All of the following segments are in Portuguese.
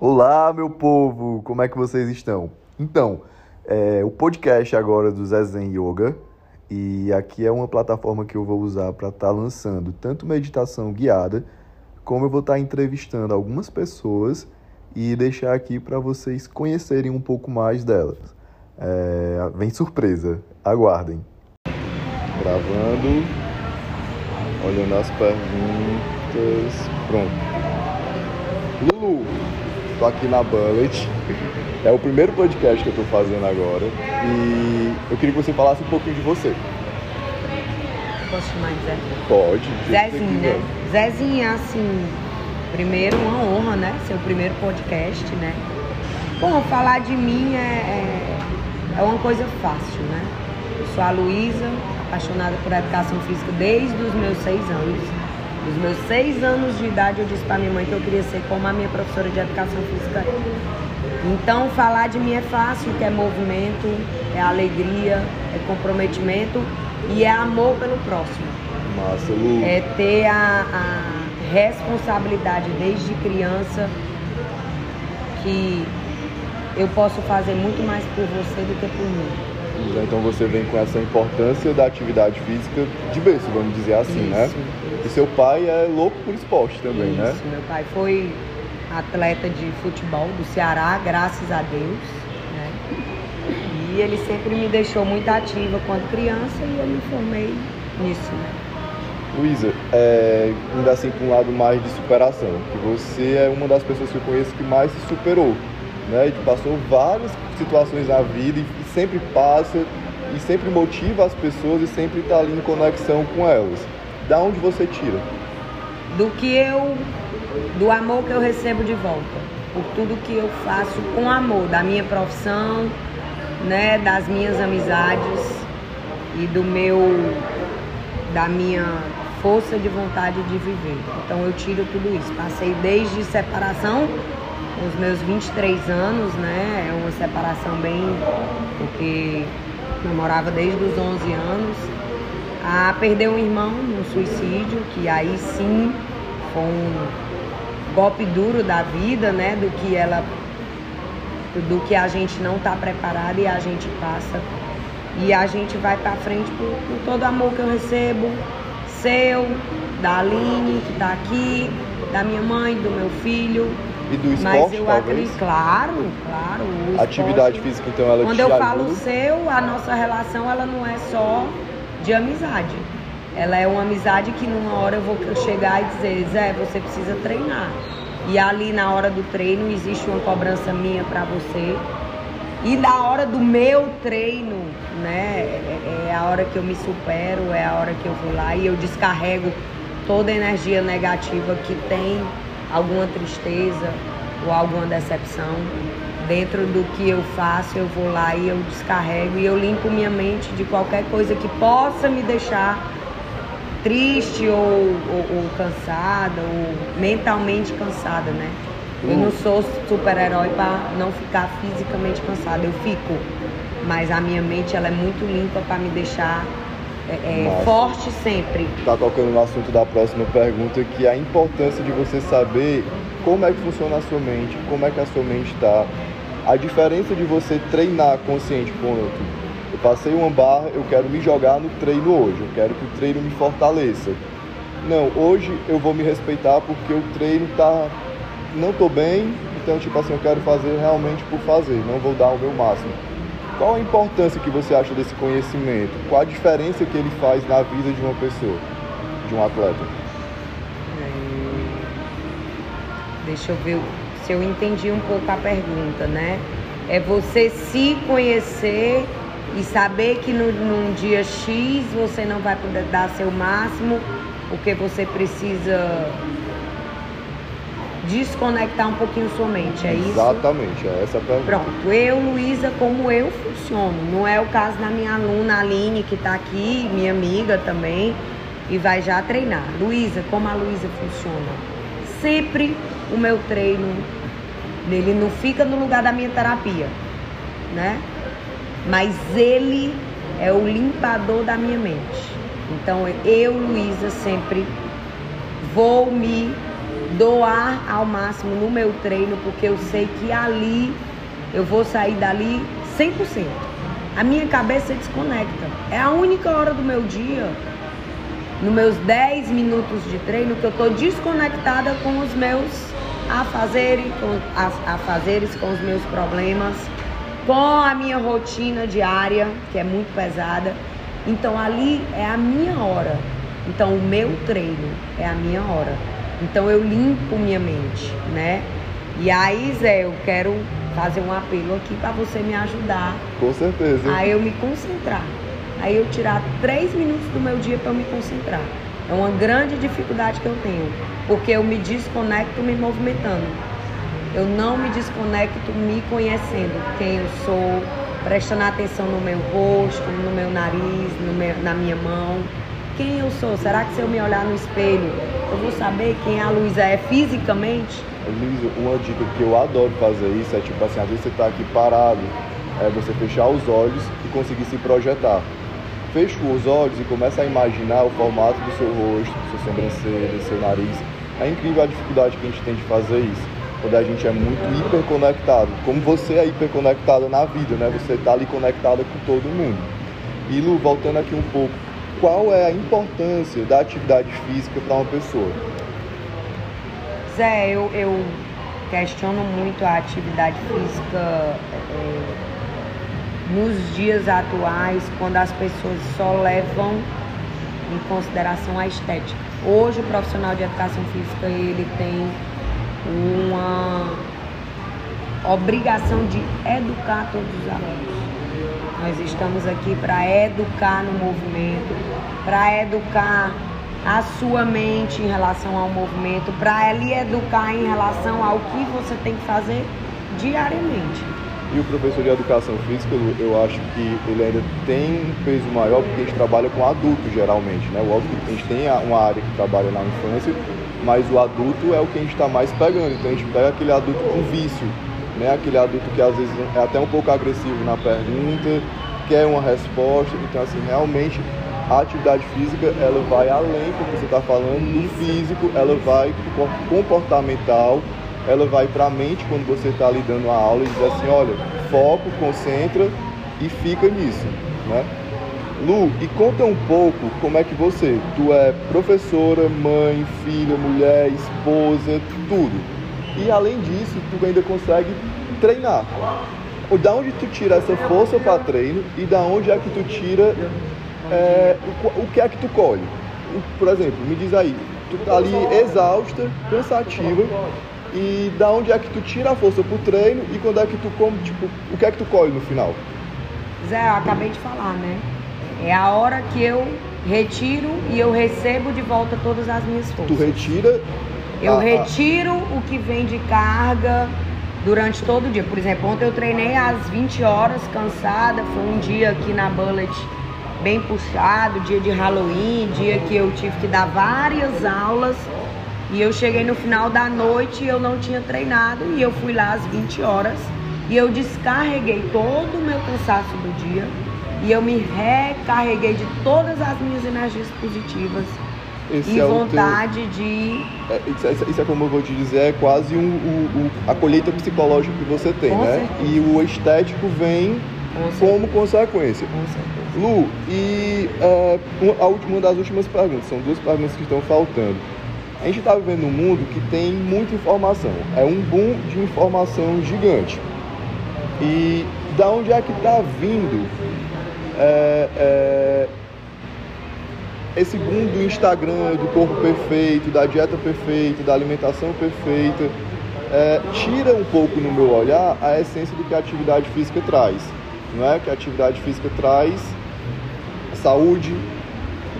Olá, meu povo! Como é que vocês estão? Então, é, o podcast agora do Zezen Yoga e aqui é uma plataforma que eu vou usar para estar tá lançando tanto meditação guiada, como eu vou estar tá entrevistando algumas pessoas e deixar aqui para vocês conhecerem um pouco mais delas. É, vem surpresa, aguardem. Gravando, olhando as perguntas, pronto. Lulu, tô aqui na Bullet. É o primeiro podcast que eu tô fazendo agora. E eu queria que você falasse um pouquinho de você. Posso chamar de Zé? Pode. Zezinho, né? Zezinho é assim, primeiro uma honra, né? Ser o primeiro podcast, né? Bom, falar de mim é, é, é uma coisa fácil, né? Eu sou a Luísa, apaixonada por educação física desde os meus seis anos. Dos meus seis anos de idade, eu disse para minha mãe que eu queria ser como a minha professora de educação física. Então, falar de mim é fácil, que é movimento, é alegria, é comprometimento e é amor pelo próximo. Massa, Lu. É ter a, a responsabilidade desde criança que eu posso fazer muito mais por você do que por mim. Então você vem com essa importância da atividade física de berço, vamos dizer assim, né? Isso, né? E seu pai é louco por esporte também, Isso, né? Isso, meu pai foi atleta de futebol do Ceará, graças a Deus, né? E ele sempre me deixou muito ativa quando criança e eu me formei nisso, né? Luísa, é, indo assim para um lado mais de superação, que você é uma das pessoas que eu conheço que mais se superou, né? E que passou várias situações na vida e sempre passa e sempre motiva as pessoas e sempre está ali em conexão com elas. Da onde você tira? Do que eu, do amor que eu recebo de volta, por tudo que eu faço com amor, da minha profissão, né, das minhas amizades e do meu, da minha força de vontade de viver. Então eu tiro tudo isso. Passei desde separação os meus 23 anos, né? É uma separação bem. porque namorava desde os 11 anos. A perder um irmão no suicídio, que aí sim foi um golpe duro da vida, né? Do que ela. do que a gente não está preparado e a gente passa. E a gente vai para frente por, por todo o amor que eu recebo, seu, da Aline, que está aqui, da minha mãe, do meu filho, e do esporte, Mas eu talvez? acredito, claro, claro. Atividade esporte- física, então, ela Quando te eu ajuda? falo seu, a nossa relação ela não é só de amizade. Ela é uma amizade que numa hora eu vou chegar e dizer, Zé, você precisa treinar. E ali na hora do treino existe uma cobrança minha pra você. E na hora do meu treino, né, é, é a hora que eu me supero, é a hora que eu vou lá e eu descarrego toda a energia negativa que tem alguma tristeza ou alguma decepção. Dentro do que eu faço, eu vou lá e eu descarrego e eu limpo minha mente de qualquer coisa que possa me deixar triste ou, ou, ou cansada ou mentalmente cansada, né? Eu não sou super-herói para não ficar fisicamente cansada, eu fico, mas a minha mente ela é muito limpa para me deixar é, é, forte sempre. Tá tocando no assunto da próxima pergunta, que é a importância de você saber como é que funciona a sua mente, como é que a sua mente está. A diferença de você treinar consciente, ponto. Eu passei uma barra, eu quero me jogar no treino hoje, eu quero que o treino me fortaleça. Não, hoje eu vou me respeitar porque o treino tá. Não tô bem, então tipo assim, eu quero fazer realmente por fazer, não vou dar o meu máximo. Qual a importância que você acha desse conhecimento? Qual a diferença que ele faz na vida de uma pessoa, de um atleta? Deixa eu ver se eu entendi um pouco a pergunta, né? É você se conhecer e saber que no, num dia X você não vai poder dar seu máximo, porque você precisa desconectar um pouquinho sua mente, é isso? Exatamente, é essa a pergunta. Pronto, eu, Luísa, como eu funciono. Não é o caso da minha aluna Aline, que está aqui, minha amiga também, e vai já treinar. Luísa, como a Luísa funciona? Sempre o meu treino, ele não fica no lugar da minha terapia, né? Mas ele é o limpador da minha mente. Então eu, Luísa, sempre vou me doar ao máximo no meu treino, porque eu sei que ali eu vou sair dali 100%. A minha cabeça desconecta. É a única hora do meu dia, nos meus 10 minutos de treino, que eu estou desconectada com os meus afazeres, com, afazeres, com os meus problemas, com a minha rotina diária, que é muito pesada. Então ali é a minha hora. Então o meu treino é a minha hora. Então eu limpo minha mente, né? E aí, Zé, eu quero fazer um apelo aqui para você me ajudar. Com certeza. A eu me concentrar. Aí eu tirar três minutos do meu dia para me concentrar. É uma grande dificuldade que eu tenho, porque eu me desconecto me movimentando. Eu não me desconecto me conhecendo quem eu sou, prestando atenção no meu rosto, no meu nariz, no meu, na minha mão. Quem eu sou? Será que se eu me olhar no espelho, eu vou saber quem a Luísa é fisicamente? Luísa, uma dica que eu adoro fazer isso é tipo assim, às vezes você está aqui parado, é você fechar os olhos e conseguir se projetar. Fecha os olhos e começa a imaginar o formato do seu rosto, sua sobrancelha, seu nariz. É incrível a dificuldade que a gente tem de fazer isso quando a gente é muito hiperconectado. Como você é hiperconectado na vida, né? Você está ali conectada com todo mundo. E Lu, voltando aqui um pouco, qual é a importância da atividade física para uma pessoa? Zé, eu, eu questiono muito a atividade física é, nos dias atuais, quando as pessoas só levam em consideração a estética. Hoje o profissional de educação física ele tem uma obrigação de educar todos os alunos. Nós estamos aqui para educar no movimento, para educar a sua mente em relação ao movimento, para lhe educar em relação ao que você tem que fazer diariamente. E o professor de educação física, eu acho que ele ainda tem um peso maior porque a gente trabalha com adultos geralmente, né? Óbvio que a gente tem uma área que trabalha na infância, mas o adulto é o que a gente está mais pegando. Então a gente pega aquele adulto com vício, né? Aquele adulto que às vezes é até um pouco agressivo na pergunta, quer uma resposta. Então assim, realmente a atividade física ela vai além do que você está falando do físico, ela vai para o comportamental, ela vai para a mente quando você está ali dando a aula e diz assim, olha, foco, concentra e fica nisso, né? Lu, e conta um pouco como é que você, tu é professora, mãe, filha, mulher, esposa, tudo. E além disso, tu ainda consegue treinar. Da onde tu tira essa força para treino e da onde é que tu tira é, o, o, que é que tu colhe? Por exemplo, me diz aí, tu tá ali exausta, cansativa e da onde é que tu tira a força pro treino e quando é que tu come, tipo, o que é que tu colhe no final? Zé, eu acabei de falar, né? É a hora que eu retiro e eu recebo de volta todas as minhas forças. Tu retira? Eu a, retiro a... o que vem de carga durante todo o dia. Por exemplo, ontem eu treinei às 20 horas, cansada. Foi um dia aqui na Bullet bem puxado, dia de Halloween, dia que eu tive que dar várias aulas. E eu cheguei no final da noite e eu não tinha treinado. E eu fui lá às 20 horas. E eu descarreguei todo o meu cansaço do dia e eu me recarreguei de todas as minhas energias positivas Esse e é vontade teu... de. É, isso, é, isso, é como eu vou te dizer, é quase um, um, um, a colheita psicológica que você tem, Com né? Certeza. E o estético vem Com como consequência. Com certeza. Lu, e uh, a última, uma das últimas perguntas, são duas perguntas que estão faltando. A gente está vivendo um mundo que tem muita informação, é um boom de informação gigante. E da onde é que está vindo é, é, esse boom do Instagram, do corpo perfeito, da dieta perfeita, da alimentação perfeita, é, tira um pouco no meu olhar a essência do que a atividade física traz. Não é que a atividade física traz a saúde,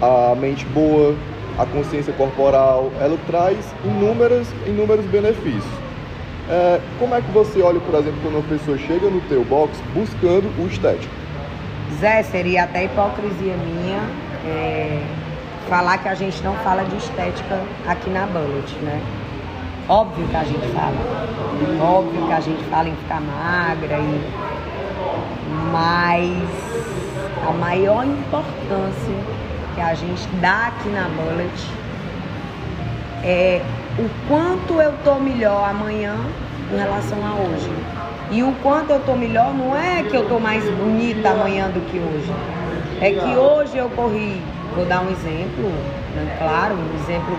a mente boa, a consciência corporal, ela traz inúmeras, inúmeros benefícios. É, como é que você olha, por exemplo, quando uma pessoa chega no teu box buscando o estético? Zé, seria até hipocrisia minha é, falar que a gente não fala de estética aqui na Bullet, né? Óbvio que a gente fala. Óbvio que a gente fala em ficar magra e. Mas a maior importância que a gente dá aqui na Bullet é o quanto eu tô melhor amanhã em relação a hoje. E o quanto eu tô melhor não é que eu tô mais bonita amanhã do que hoje. É que hoje eu corri, vou dar um exemplo, né? claro, um exemplo.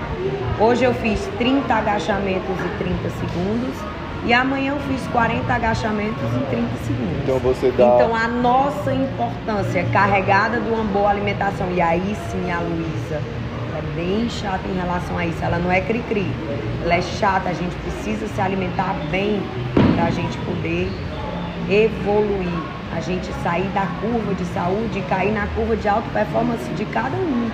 Hoje eu fiz 30 agachamentos em 30 segundos e amanhã eu fiz 40 agachamentos em 30 segundos. Então você dá. Então a nossa importância carregada de uma boa alimentação. E aí sim a Luísa é bem chata em relação a isso. Ela não é cri-cri. Ela é chata, a gente precisa se alimentar bem para a gente poder evoluir. A gente sair da curva de saúde e cair na curva de alta performance de cada um.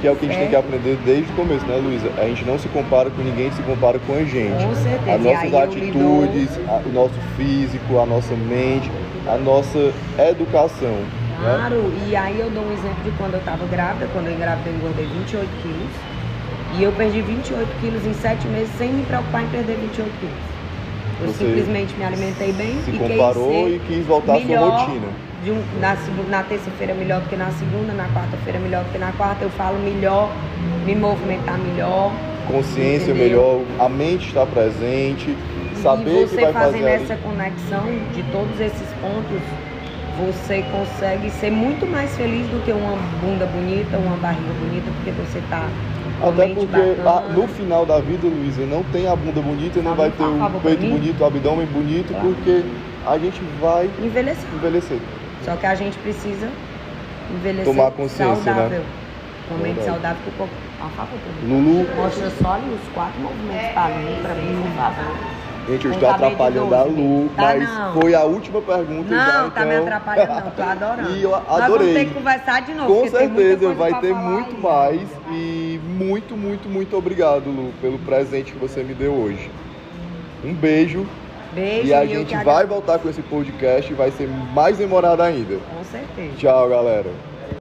Que é o que a gente tem que aprender desde o começo, né, Luísa? A gente não se compara com ninguém, se compara com a gente. Com certeza. As nossas atitudes, a, o nosso físico, a nossa mente, a nossa educação. Né? Claro, né? e aí eu dou um exemplo de quando eu estava grávida. Quando eu engravidei, eu engordei 28 quilos. E eu perdi 28 quilos em 7 meses sem me preocupar em perder 28 quilos. Eu Você simplesmente me alimentei bem se e comparou e quis voltar à sua rotina de um, na, na terça-feira melhor do que na segunda, na quarta-feira melhor do que na quarta, eu falo melhor, me movimentar melhor. Consciência entendeu? melhor, a mente está presente, saber e você que vai fazendo fazer essa conexão de todos esses pontos, você consegue ser muito mais feliz do que uma bunda bonita, uma barriga bonita, porque você está até porque a, no final da vida, Luísa, não tem a bunda bonita, não vai ter o peito bonito, o abdômen bonito, claro. porque a gente vai envelhecer. envelhecer. Só que a gente precisa envelhecer Tomar consciência, né? saudável. Né? Uma mente saudável que o corpo. Por favor, Lulu. Mostra só ali os quatro movimentos para Lulu, para mim, por favor. Gente, eu estou atrapalhando a Lu, tá, mas não. foi a última pergunta. Não, já, tá me então... atrapalhando, não, tô adorando. e eu adorei. Nós vamos ter que conversar de novo. Com certeza, vai ter muito aí. mais. E muito, muito, muito obrigado, Lu, pelo presente que você me deu hoje. Um beijo. Beijo. E a gente vai voltar com esse podcast e vai ser mais demorado ainda. Com certeza. Tchau, galera.